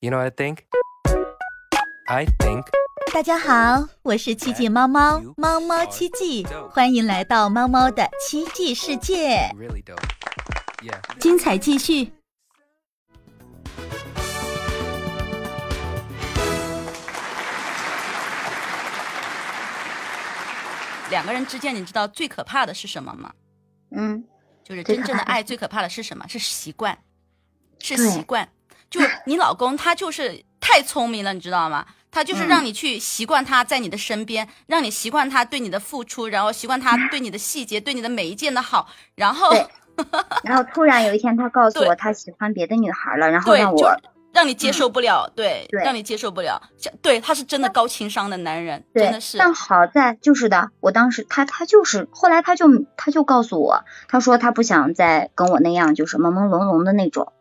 You know what I think? I think 大家好，我是奇迹猫猫，猫猫奇迹，欢迎来到猫猫的奇迹世界，really dope. Yeah. 精彩继续。两个人之间，你知道最可怕的是什么吗？嗯，就是真正的爱，最可怕的是什么？是习惯，是习惯。就 你老公他就是太聪明了，你知道吗？他就是嗯让你去习惯他在你的身边，让你习惯他对你的付出，然后习惯他对你的细节，对你的每一件的好，然后对 然后突然有一天他告诉我他喜欢别的女孩了，然后让我让你接受不了，对，对让你接受不了。对，他是真的高情商的男人，真的，是。但好在就是的，我当时他他就是后来他就他就告诉我，他说他不想再跟我那样就是朦朦胧胧的那种，嗯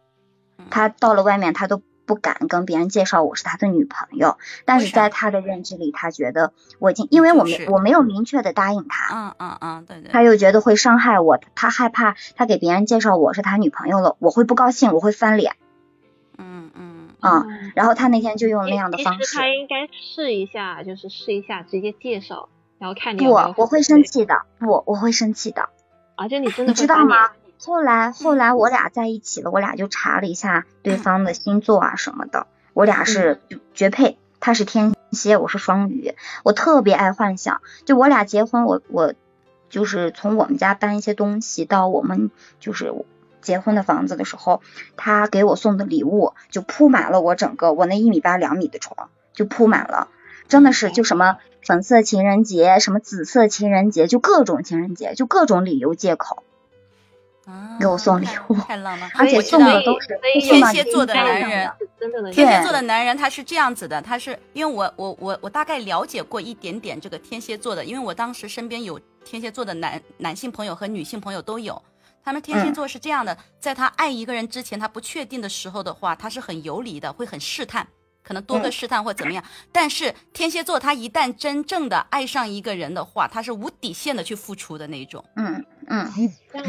他到了外面他都不敢跟别人介绍我是他的女朋友，但是在他的认知里，他觉得我已经因为我没就是我没有明确的答应他，嗯嗯嗯，对对。他又觉得会伤害我，他害怕他给别人介绍我是他女朋友了，我会不高兴，我会翻脸嗯嗯啊、嗯然后他那天就用那样的方式实他，应该试一下，就是试一下直接介绍，然后看你不，我会。生气的，不，我会生气的。而且你真的你知道吗脸？？后来后来我俩在一起了，我俩就查了一下对方的星座啊什么的，我俩是绝配。他是天蝎，我是双鱼，我特别爱幻想。就我俩结婚，我我就是从我们家搬一些东西到我们就是结婚的房子的时候，他给我送的礼物就铺满了我整个我那一米八两米的床，就铺满了，真的是就什么粉色情人节，什么紫色情人节，就各种情人节，就各种理由借口。啊，给我送礼物太浪漫。而且送的都是天蝎座的男人天蝎座的男人他是这样子的，他是因为我我我我大概了解过一点点这个天蝎座的，因为我当时身边有天蝎座的男男性朋友和女性朋友都有。他们天蝎嗯座是这样的，在他爱一个人之前，他不确定的时候的话，他是很游离的，会很试探，可能多个嗯试探或怎么样。但是天蝎座他一旦真正的爱上一个人的话，他是无底线的去付出的那种，嗯嗯，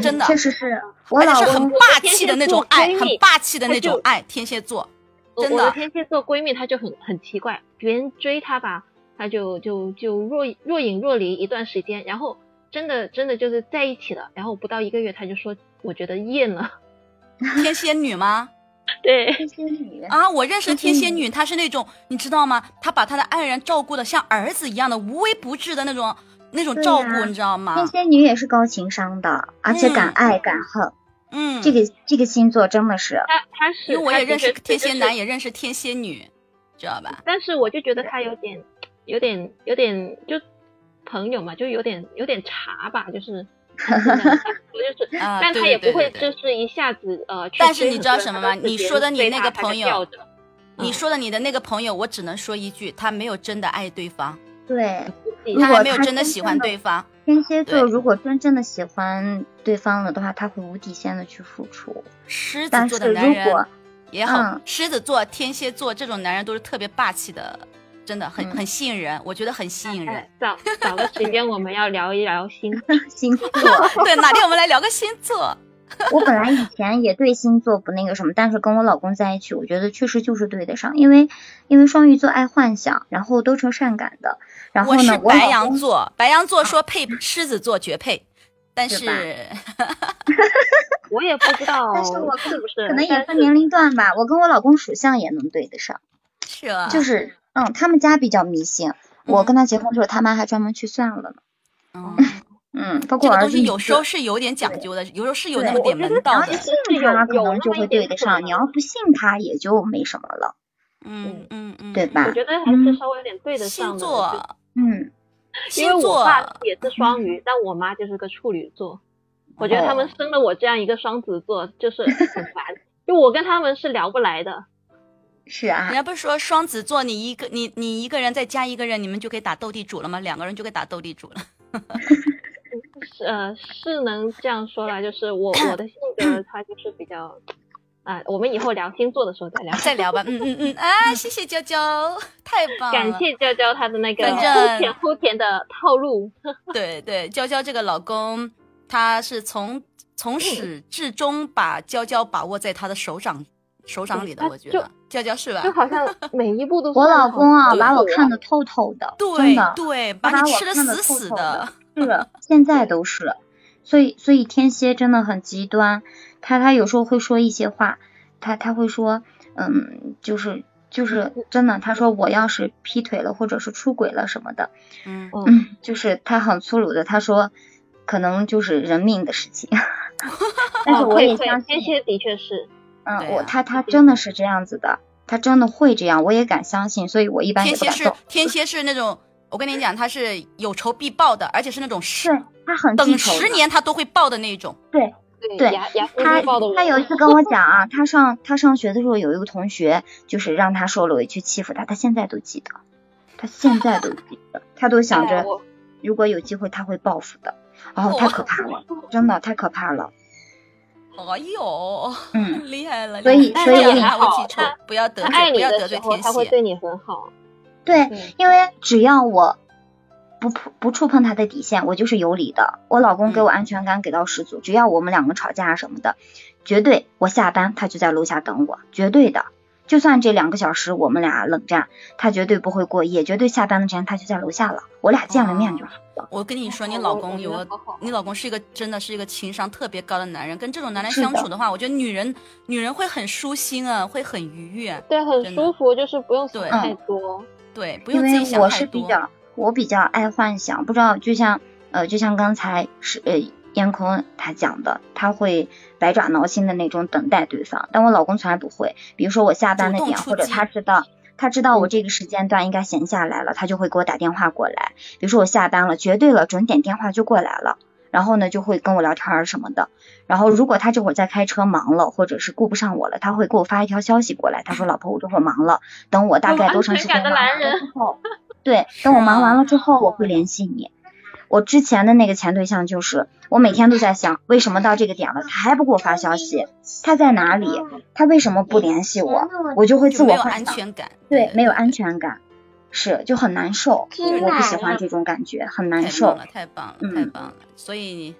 真的确实是我老而且是很霸气的那种爱，很霸气的那种爱。天蝎座，真的我的天蝎座闺蜜，她就很很奇怪，别人追她吧，她就就就若若隐若离一段时间，然后真的真的就是在一起了，然后不到一个月，她就说我觉得厌了。天蝎女吗？对，天蝎女啊，我认识的天蝎女，她是那种你知道吗？她把她的爱人照顾的像儿子一样的无微不至的那种那种照顾，呀你知道吗天？蝎女也是高情商的，而且敢嗯爱敢恨。嗯，这个这个星座真的是，他，他是，因为我也认识天蝎男，也认识天蝎女，知道吧？但是我就觉得他有点，有点，有点，就朋友嘛，就有点，有点茶吧，就是，就是但他也不会就是一下子呃。但是你知道什么吗你说的你那个朋友你说的你的那个朋友，我只能说一句，他没有真的爱对方，对如果他还没有真的喜欢对方。天蝎座，如果真正的喜欢对方了的话，他会无底线的去付出。狮子座的男人也好，嗯狮子座、天蝎座这种男人都是特别霸气的，真的很、嗯很吸引人，我觉得很吸引人。哎找找个时间我们要聊一聊星 星座，对，哪天我们来聊个星座。我本来以前也对星座不那个什么，但是跟我老公在一起，我觉得确实就是对得上，因为因为双鱼座爱幻想，然后都成善感的，然后我呢，是白我老公羊座，白羊座说配狮子座绝配，但是 我也不知道但是我是不是，可能也分年龄段吧，我跟我老公属相也能对得上，是啊，就是嗯，他们家比较迷信，我跟他结婚之后，他妈还专门去算了呢，嗯，嗯，包这个东西有时候是有点讲究的，有时候是有那么点门道的然后你。信他，可能就会对得上；你要不信他，也就没什么了，嗯嗯嗯，对吧我？觉得还是稍微有点对得上星的。座，嗯，就因为我星座爸也是双鱼，但我妈就是个处女座。我觉得他们哦生了我这样一个双子座，就是很烦。就我跟他们是聊不来的。是啊人，家不是说双子座，你一个你你一个人再加一个人，你们就可以打斗地主了吗？两个人就可以打斗地主了。是呃，是能这样说啦，就是我我的性格，它就是比较啊、我们以后聊星座的时候再聊。再聊吧，嗯嗯嗯，啊，谢谢娇娇，太棒了，感谢娇娇她的那个反正齁甜齁甜的套路。对对，娇娇这个老公，他是从从始至终把娇娇把握在他的手掌手掌里的，我觉得娇娇是吧？就好像 每一步都我老公啊，对把我看得透透的，真对的，对，把你吃的死死的。是，现在都是，所以所以天蝎真的很极端，他他有时候会说一些话，他他会说，嗯，就是就是真的，他说我要是劈腿了或者是出轨了什么的，嗯，就是他很粗鲁的，他说可能就是人命的事情，但是哦我也相信，天蝎的确是，嗯，我他他真的是这样子的，他真的会这样，我也敢相信，所以我一般也天蝎是不敢动，天蝎是那种，我跟你讲，他是有仇必报的，而且是那种是他很等十年他都会报的那种。对。对他他有一次跟我讲啊，他上他上学的时候有一个同学就是让他受了委屈欺负他，他现在都记得，他现在都记得，他都想着如果有机会他会报复的，哦，太可怕了，真的太可怕了，哎呦，嗯，厉害了！所以所以了也好啊我记住他，不要得他爱罪，不要你的时候，得罪天蝎。他会对你很好。对，对，因为只要我不不不触碰他的底线，我就是有理的。我老公给我安全感给到十足，只要我们两个吵架什么的，绝对我下班他就在楼下等我，绝对的。就算这两个小时我们俩冷战，他绝对不会过夜，绝对下班的时间他就在楼下了，我俩见了面就好了。我跟你说，你老公有个你老公是一个真的是一个情商特别高的男人。跟这种男人相处的话，我觉得女人女人会很舒心啊，会很愉悦。对，很舒服，就是不用想太多。对，不因用自己为我。是比较我比较爱幻想，不知道就像呃就像刚才是呃燕空他讲的，他会百爪挠心的那种等待对方，但我老公从来不会。比如说我下班的点，或者他知道他知道我嗯这个时间段应该闲下来了，他就会给我打电话过来。比如说我下班了，绝对了，准点电话就过来了。然后呢，就会跟我聊天儿什么的。然后如果他这会儿在开车忙了，或者是顾不上我了，他会给我发一条消息过来，他说：“老婆，我这会儿忙了，等我大概多长时间忙完了之后，对，等我忙完了之后，我会联系你。我之前的那个前对象就是，我每天都在想，为什么到这个点了，他还不给我发消息？他在哪里？他为什么不联系我？我就会自我幻想，对，没有安全感，是就很难受。我不喜欢这种感觉，很难受太棒。了，太棒了，嗯太棒了！所以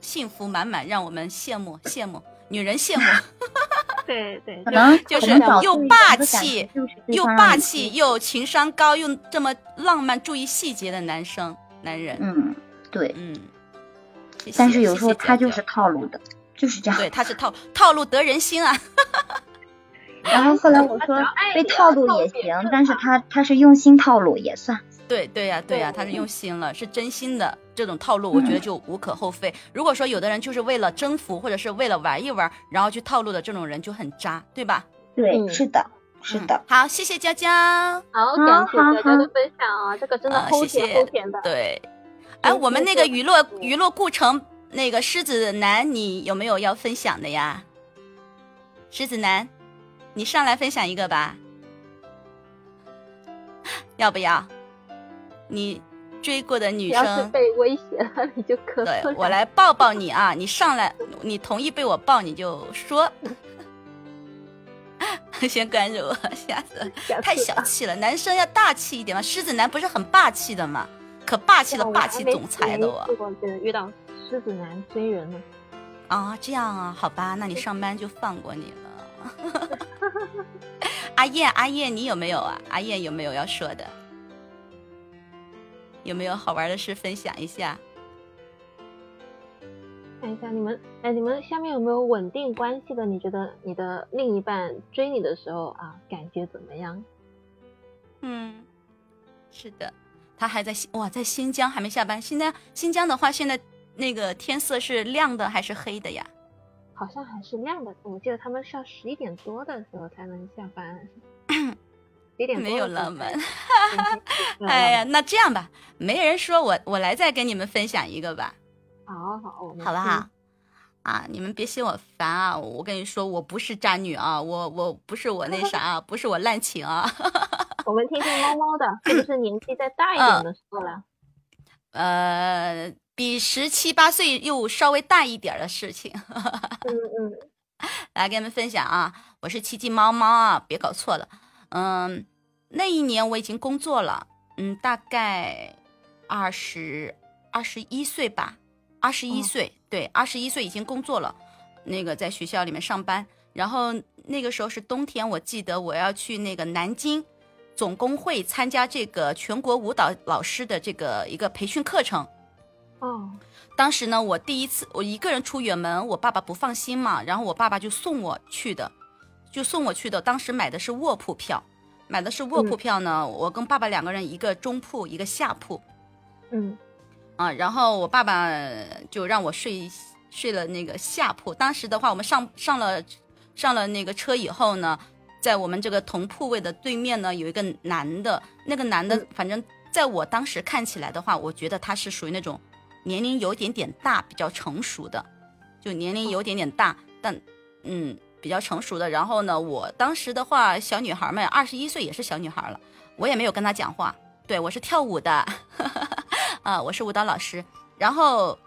幸福满满，让我们羡慕羡慕，女人羡慕，对对，可能就是又霸气又霸气又情商高，又这么浪漫、注意细节的男生男人。嗯，对。嗯，但是有时候他就是套路的，就是这样。对，他是套套路得人心啊。然后后来我说被套路也行，但是他他是用心套路也算。对对呀、对呀、对他是用心了，是真心的这种套路，我觉得就无可厚非。如果说有的人就是为了征服或者是为了玩一玩，然后去套路的这种人就很渣，对吧？对，嗯是的，是的。嗯好，谢谢娇娇。好，感谢好好大家的分享啊，这个真的啊齁甜谢谢齁甜的。对，哎，嗯我们那个娱乐娱乐故城那个狮子男，你有没有要分享的呀？狮子男，你上来分享一个吧，要不要？你追过的女只要是生，被威胁了，你就咳对。我来抱抱你啊！你上来，你同意被我抱，你就说。先关注我！下次太小气了，男生要大气一点嘛。狮子男不是很霸气的吗？可霸气了，我还没霸气总裁的我遇到狮子男追人了。啊，这样啊，好吧，那你上班就放过你了。阿燕，阿燕，你有没有啊？阿燕有没有要说的？有没有好玩的事分享一下？看一下你们，哎，你们下面有没有稳定关系的？你觉得你的另一半追你的时候啊，感觉怎么样？嗯，是的，他还在新哇，在新疆还没下班。新疆新疆的话，现在那个天色是亮的还是黑的呀？好像还是亮的，我记得他们是要十一点多的时候才能下班。十一点多没有浪漫。哎呀，那这样吧，没人说我，我来再跟你们分享一个吧。好好，我们好不好？啊，你们别嫌我烦啊！我跟你说，我不是渣女啊，我我不是我那啥啊，不是我滥情啊。我们听听猫猫的，是不是年纪再大一嗯点的时候了？呃，比十七八岁又稍微大一点儿的事情，嗯嗯，来跟你们分享啊。我是奇迹猫猫啊，别搞错了。嗯，那一年我已经工作了，嗯，大概二十二十一岁吧，二十一哦岁，对，二十一岁已经工作了，那个在学校里面上班。然后那个时候是冬天，我记得我要去那个南京总工会参加这个全国舞蹈老师的这个一个培训课程。哦，当时呢，我第一次我一个人出远门，我爸爸不放心嘛，然后我爸爸就送我去的，就送我去的。当时买的是卧铺票，买的是卧铺票呢，我跟爸爸两个人一个中铺一个下铺嗯啊，然后我爸爸就让我睡睡了那个下铺。当时的话，我们上上了上了那个车以后呢，在我们这个同铺位的对面呢，有一个男的，那个男的嗯反正在我当时看起来的话，我觉得他是属于那种年龄有点点大、比较成熟的，就年龄有点点大，但嗯比较成熟的。然后呢，我当时的话，小女孩们二十一岁也是小女孩了，我也没有跟她讲话，对我是跳舞的，啊，我是舞蹈老师。然后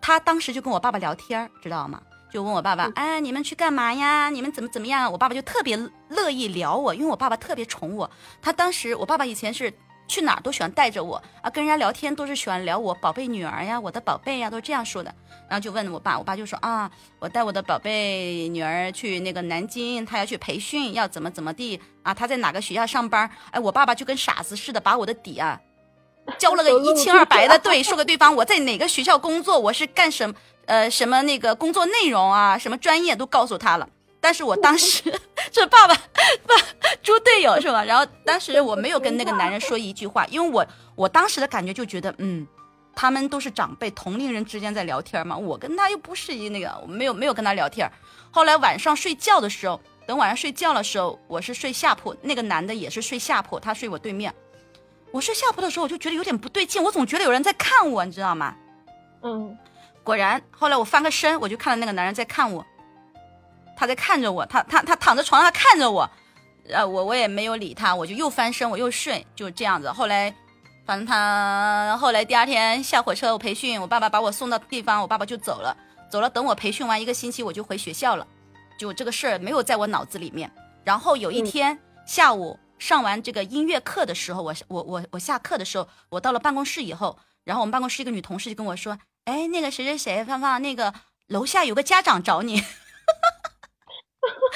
她当时就跟我爸爸聊天，知道吗？就问我爸爸嗯，哎，你们去干嘛呀？你们怎么怎么样？我爸爸就特别乐意聊我，因为我爸爸特别宠我。他当时，我爸爸以前是去哪儿都喜欢带着我啊，跟人家聊天都是喜欢聊我宝贝女儿呀，我的宝贝呀，都是这样说的。然后就问我爸，我爸就说啊，我带我的宝贝女儿去那个南京，她要去培训，要怎么怎么地啊？她在哪个学校上班？哎，我爸爸就跟傻子似的，把我的底啊 交了个一清二白的，对，说给对方我在哪个学校工作，我是干什么，呃，什么那个工作内容啊，什么专业都告诉他了。但是我当时这爸爸爸猪队友是吧？然后当时我没有跟那个男人说一句话，因为我我当时的感觉就觉得，嗯，他们都是长辈，同龄人之间在聊天嘛，我跟他又不是一那个，我没有没有跟他聊天。后来晚上睡觉的时候，等晚上睡觉的时候，我是睡下铺，那个男的也是睡下铺，他睡我对面。我睡下铺的时候，我就觉得有点不对劲，我总觉得有人在看我，你知道吗？嗯果然，后来我翻个身，我就看到那个男人在看我，他在看着我，他他他躺在床上他看着我，呃，我我也没有理他，我就又翻身，我又睡，就这样子。后来，反正他后来第二天下火车我培训，我爸爸把我送到地方，我爸爸就走了，走了。等我培训完一个星期，我就回学校了，就这个事儿没有在我脑子里面。然后有一天、下午上完这个音乐课的时候，我我我我下课的时候，我到了办公室以后，然后我们办公室一个女同事就跟我说。哎，那个谁谁谁，芳芳，那个楼下有个家长找你，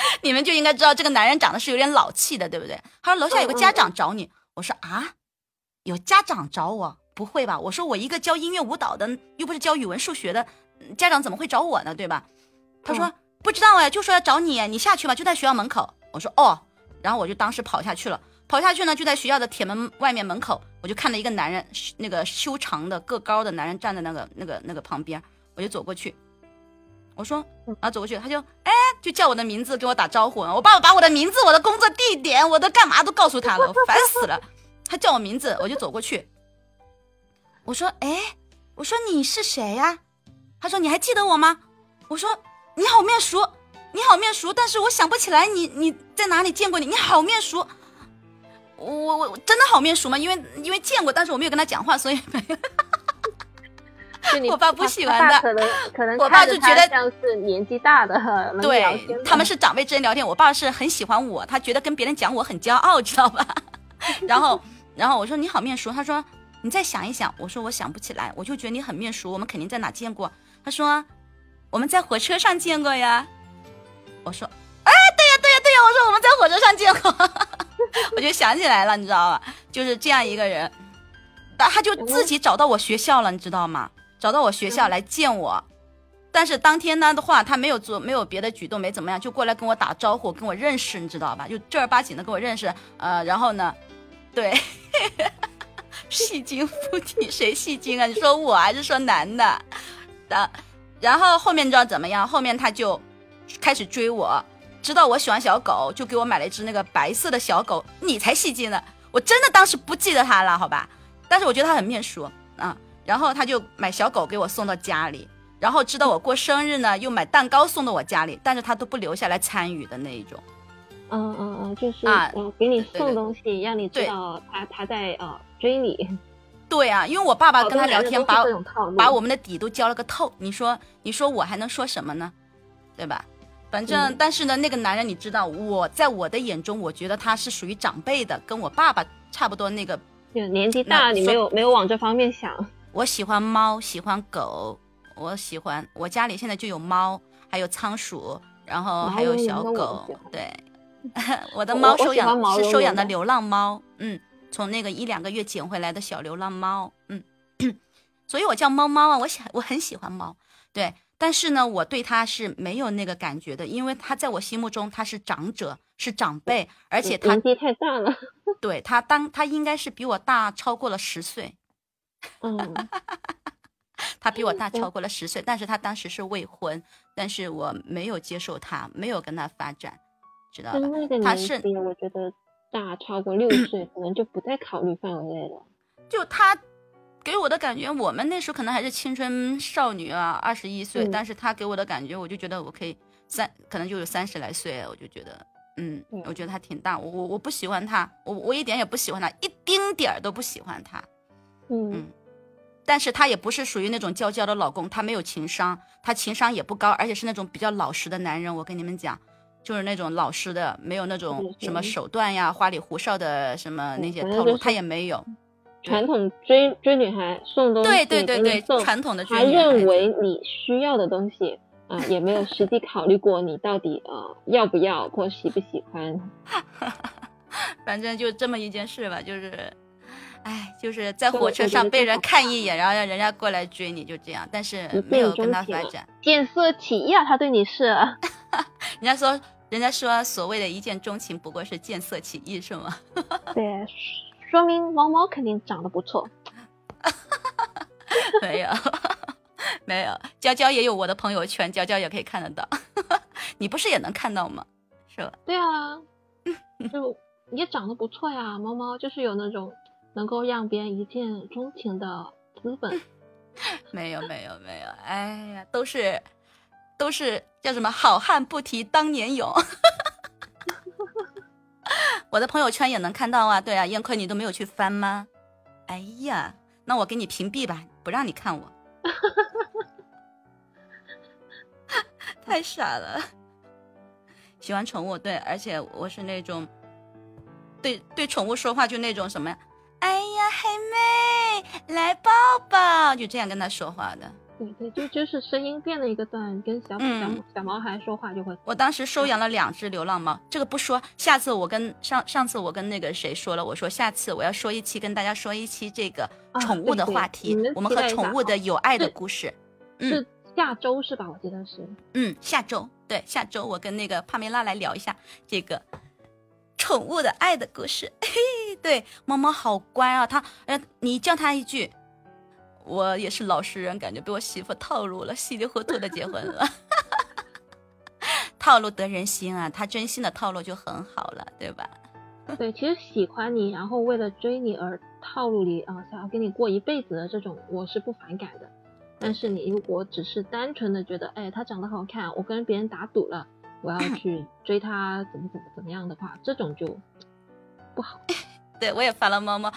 你们就应该知道这个男人长得是有点老气的，对不对？他说楼下有个家长找你，我说啊，有家长找我？不会吧？我说我一个教音乐舞蹈的，又不是教语文数学的，家长怎么会找我呢？对吧？他说、不知道哎，就说要找你，你下去吧，就在学校门口。我说哦，然后我就当时跑下去了。跑下去呢，就在学校的铁门外面门口，我就看到一个男人，那个修长的、个高的男人站在那个、那个、那个旁边，我就走过去，我说然后，走过去，他就哎，就叫我的名字，跟我打招呼。我爸爸把我的名字、我的工作地点、我的干嘛都告诉他了，我烦死了。他叫我名字，我就走过去，我说哎，我说你是谁呀、他说你还记得我吗？我说你好面熟，你好面熟，但是我想不起来你你在哪里见过你，你好面熟。我我我真的好面熟吗？因为因为见过，但是我没有跟他讲话，所以没有。就你我爸不喜欢的可能可能我爸就觉得像是年纪大的，对，他们是长辈之间聊天，我爸是很喜欢我，他觉得跟别人讲我很骄傲，知道吧？然后然后我说你好面熟，他说你再想一想，我说我想不起来，我就觉得你很面熟，我们肯定在哪见过。他说我们在火车上见过呀。我说哎，对呀对呀对呀，我说我们在火车上见过，我就想起来了，你知道吧？就是这样一个人，他他就自己找到我学校了，你知道吗？找到我学校来见我。但是当天呢的话，他没有做，没有别的举动，没怎么样，就过来跟我打招呼，跟我认识，你知道吧？就正儿八经的跟我认识。呃，然后呢，对，戏精附体，谁戏精啊？你说我还是说男的？的，然后后面你知道怎么样？后面他就开始追我，知道我喜欢小狗，就给我买了一只那个白色的小狗。你才戏精呢！我真的当时不记得他了，好吧？但是我觉得他很面熟啊。然后他就买小狗给我送到家里，然后知道我过生日呢，又买蛋糕送到我家里，但是他都不留下来参与的那一种。嗯嗯嗯，就是啊呃给你送东西，让你知道他他在呃追你。对啊，因为我爸爸跟他聊天，把把我们的底都交了个透。你说，你说我还能说什么呢？对吧？反正，嗯但是呢，那个男人你知道，我在我的眼中，我觉得他是属于长辈的，跟我爸爸差不多那个。就年纪大，你没有没有往这方面想。我喜欢猫，喜欢狗，我喜欢，我家里现在就有猫，还有仓鼠，然后还有小狗，对，我的猫收养是收养的的流浪猫，嗯，从那个一两个月捡回来的小流浪猫，嗯，所以我叫猫猫啊，我喜我很喜欢猫，对，但是呢，我对它是没有那个感觉的，因为它在我心目中它是长者，是长辈，而且它年纪太大了。对它当它应该是比我大超过了十岁，嗯，他比我大超过了十岁，但是他当时是未婚，但是我没有接受他，没有跟他发展，知道吧？那个？年他是纪，我觉得大超过六 岁，可能就不在考虑范围内了。就他给我的感觉，我们那时候可能还是青春少女啊，二十一岁，嗯。但是他给我的感觉，我就觉得我可以三，可能就有三十来岁，我就觉得，嗯，嗯我觉得他挺大，我我我不喜欢他，我我一点也不喜欢他，一丁点儿都不喜欢他，嗯嗯但是他也不是属于那种娇娇的老公，他没有情商，他情商也不高，而且是那种比较老实的男人。我跟你们讲，就是那种老实的，没有那种嗯什么手段呀、花里胡哨的什么那些套路他也没有。传统追追女孩送东西，对对对对，传统的追他女孩他认为你需要的东西啊、也没有实际考虑过你到底呃要不要或喜不喜欢。反正就这么一件事吧，就是，哎，就是在火车上被人看一眼，然后让人家过来追你，就这样，但是没有跟他发展。见色起意啊，他对你是，人家说，人家说所谓的一见钟情，不过是见色起意，是吗？对，说明猫猫肯定长得不错。没有，没有，娇娇也有我的朋友圈，娇娇也可以看得到。你不是也能看到吗？是吧？对啊，就也长得不错呀，猫猫就是有那种能够让别人一见钟情的资本。没有，没有，没有。哎呀，都是，都是叫什么？好汉不提当年勇。我的朋友圈也能看到啊，对啊，燕坤你都没有去翻吗？哎呀，那我给你屏蔽吧，不让你看我。太傻了。喜欢宠物，对，而且我是那种，对对宠物说话就那种什么呀，黑妹来抱抱，就这样跟他说话的。对对，就就是声音变了一个段，跟小小嗯小毛孩说话就会。我当时收养了两只流浪猫，这个不说，下次我跟上上次我跟那个谁说了，我说下次我要说一期跟大家说一期这个啊宠物的话题，我们和宠物的有爱的故事。嗯是下周是吧？我记得是。嗯，下周对下周我跟那个帕梅拉来聊一下这个宠物的爱的故事。嘿，对，猫猫好乖啊，它呃，你叫它一句，我也是老实人，感觉被我媳妇套路了，稀里糊涂的结婚了。套路得人心啊，他真心的套路就很好了，对吧？对，其实喜欢你，然后为了追你而套路你啊、想要跟你过一辈子的这种，我是不反感的。但是你如果只是单纯的觉得，哎，他长得好看，我跟别人打赌了，我要去追他，怎么怎么怎么样的话，这种就不好。对我也发了猫猫。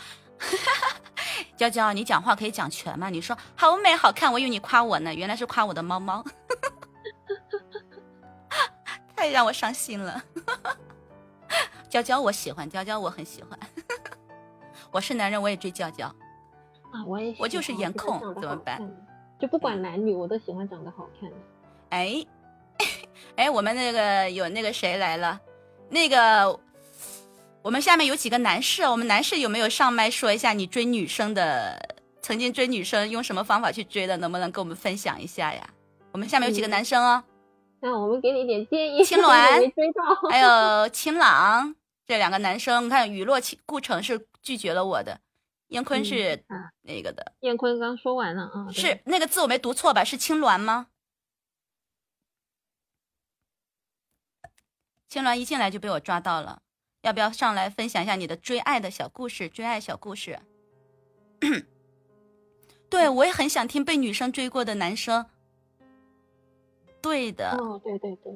娇娇，你讲话可以讲全吗？你说好美好看，我以为你夸我呢，原来是夸我的猫猫，太让我伤心了。娇娇我喜欢，娇娇我很喜欢。我是男人，我也追娇娇。啊，我也喜我就是颜控怎么办？就不管男女，我都喜欢长得好看的。哎，哎，我们那个有那个谁来了？那个我们下面有几个男士，我们男士有没有上麦说一下你追女生的，曾经追女生用什么方法去追的？能不能跟我们分享一下呀？我们下面有几个男生哦，那我们给你一点建议。青鸾没追到。还有晴朗这两个男生，你看雨落其顾城是拒绝了我的，燕坤是那个的，燕坤刚说完了啊，对是那个字我没读错吧？是青鸾吗？青鸾一进来就被我抓到了，要不要上来分享一下你的追爱的小故事？追爱小故事。对，我也很想听被女生追过的男生。对的，哦，对对对，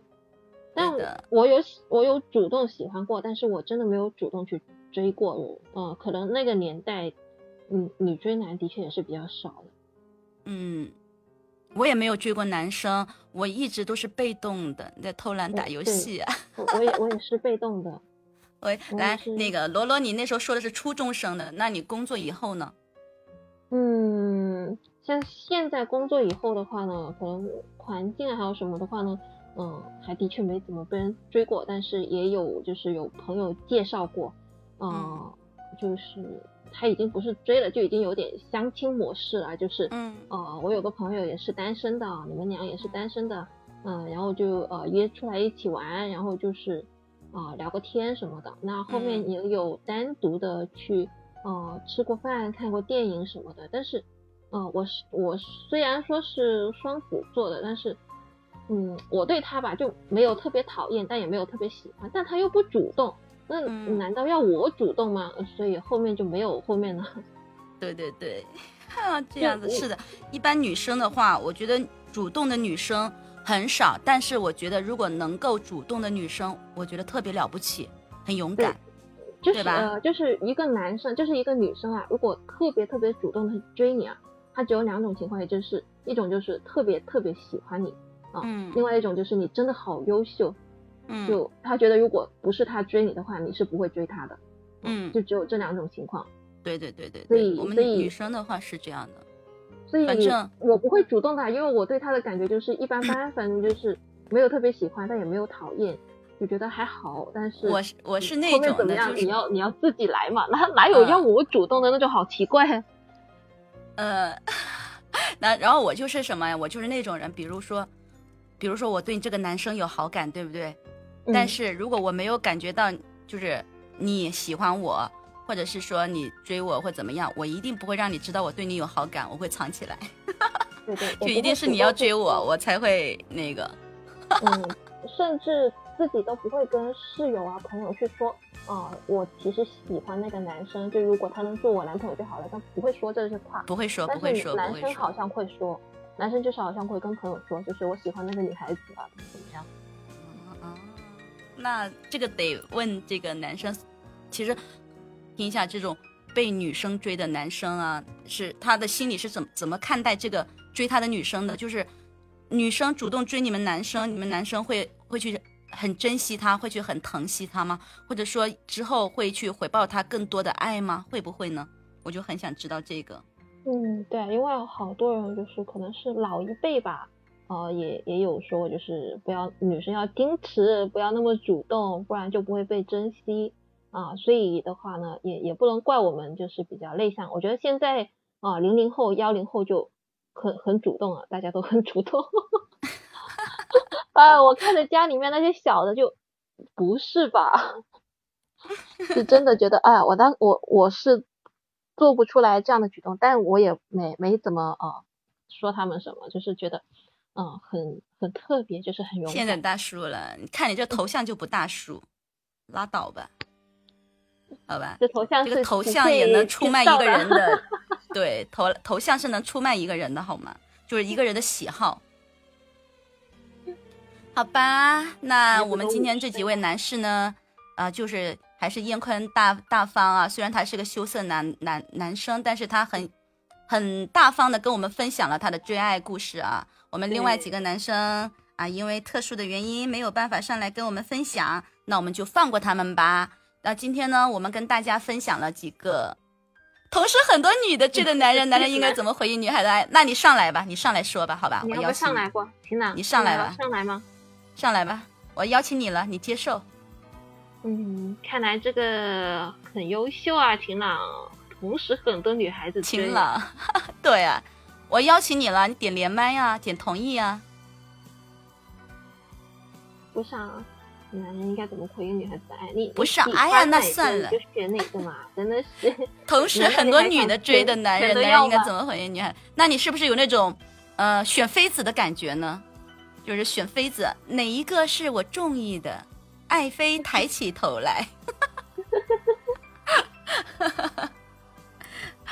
但的我有喜我有主动喜欢过，但是我真的没有主动去追过。嗯、可能那个年代，嗯，女追男的确也是比较少的。嗯，我也没有追过男生，我一直都是被动的，在偷懒打游戏啊。我我也我也是被动的。喂，来，那个罗罗，你那时候说的是初中生的，那你工作以后呢？嗯，像现在工作以后的话呢，可能环境啊还有什么的话呢，嗯，还的确没怎么被人追过，但是也有就是有朋友介绍过，嗯，就是他已经不是追了，就已经有点相亲模式了，就是，嗯，呃，我有个朋友也是单身的，你们俩也是单身的，嗯，然后就呃约出来一起玩，然后就是啊聊个天什么的，那后面也有单独的去呃吃过饭、看过电影什么的，但是。嗯，我是我虽然说是双子座的，但是，嗯，我对他吧就没有特别讨厌，但也没有特别喜欢，但他又不主动，那难道要我主动吗？所以后面就没有后面了。对对对，这样子是的。一般女生的话，我觉得主动的女生很少，但是我觉得如果能够主动的女生，我觉得特别了不起，很勇敢，就是呃，就是一个男生，就是一个女生啊，如果特别特别主动的追你啊。他只有两种情况，也就是一种就是特别特别喜欢你啊，另外一种就是你真的好优秀，嗯，就他觉得如果不是他追你的话，你是不会追他的，嗯，就只有这两种情况。对对对对，所以我们女生的话是这样的，所以反正我不会主动的，因为我对他的感觉就是一般般，反正就是没有特别喜欢，但也没有讨厌，就觉得还好。但是我是我是那种的，你要你要自己来嘛，哪哪有要我主动的，那就好奇怪。呃，那然后我就是什么呀？我就是那种人，比如说，比如说我对你这个男生有好感，对不对？但是如果我没有感觉到，就是你喜欢我，或者是说你追我或怎么样，我一定不会让你知道我对你有好感，我会藏起来。对对，就一定是你要追我，我才会那个。嗯，甚至自己都不会跟室友啊、朋友去说。啊，我其实喜欢那个男生，就如果他能做我男朋友就好了，但不会说这些话，不会说，不会说，男生好像会说，男生就是好像会跟朋友说，就是我喜欢那个女孩子啊，怎么样？那这个得问这个男生，其实听一下这种被女生追的男生啊，是他的心里是怎么怎么看待这个追他的女生的？就是女生主动追你们男生，你们男生会会去。很珍惜她，会去很疼惜她吗？或者说之后会去回报他更多的爱吗？会不会呢？我就很想知道这个。嗯，对，因为好多人就是可能是老一辈吧，呃，也也有说就是不要女生要矜持，不要那么主动，不然就不会被珍惜啊。所以的话呢，也也不能怪我们就是比较内向。我觉得现在啊，零零后、幺零后就很很主动了，大家都很主动。啊！我看着家里面那些小的，就不是吧？是真的觉得，哎，我当我我是做不出来这样的举动，但我也没没怎么啊说他们什么，就是觉得，嗯，很很特别，就是很勇敢。现在大叔了，你看你这头像就不大叔，拉倒吧，好吧？这头像这个头像也能出卖一个人的，对，头头像是能出卖一个人的，好吗？就是一个人的喜好。好吧，那我们今天这几位男士呢，啊，就是还是燕坤大大方啊。虽然他是个羞涩男男男生，但是他很很大方的跟我们分享了他的追爱故事啊。我们另外几个男生啊，因为特殊的原因没有办法上来跟我们分享，那我们就放过他们吧。那今天呢，我们跟大家分享了几个同时很多女的追的男人，男人应该怎么回应女孩的爱？那你上来吧，你上来说吧，好吧？我要上来过，晴朗，你上来吧，上来吗？上来吧，我邀请你了，你接受。嗯，看来这个很优秀啊，晴朗。同时很多女孩子晴朗，对啊，我邀请你了，你点连麦啊，点同意啊。不是啊，男人应该怎么回应女孩子的爱？你不是？哎呀，那算了，就选哪个嘛？真的是。同时很多女的追的男人，男人应该怎么回应女孩？那你是不是有那种呃选妃子的感觉呢？就是选妃子，哪一个是我中意的？爱妃抬起头来。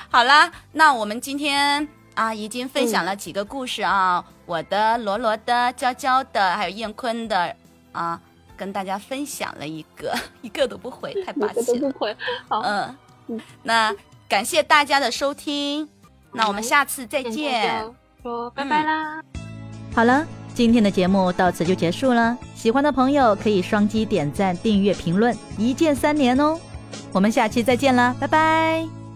好啦，那我们今天啊，已经分享了几个故事啊，我的、罗罗的、娇娇的，还有燕坤的啊，跟大家分享了一个，一个都不回，太霸气了。不回，好，嗯，那感谢大家的收听，那我们下次再见，说拜拜啦。好了。今天的节目到此就结束了，喜欢的朋友可以双击点赞、订阅、评论，一键三连哦。我们下期再见啦，拜拜。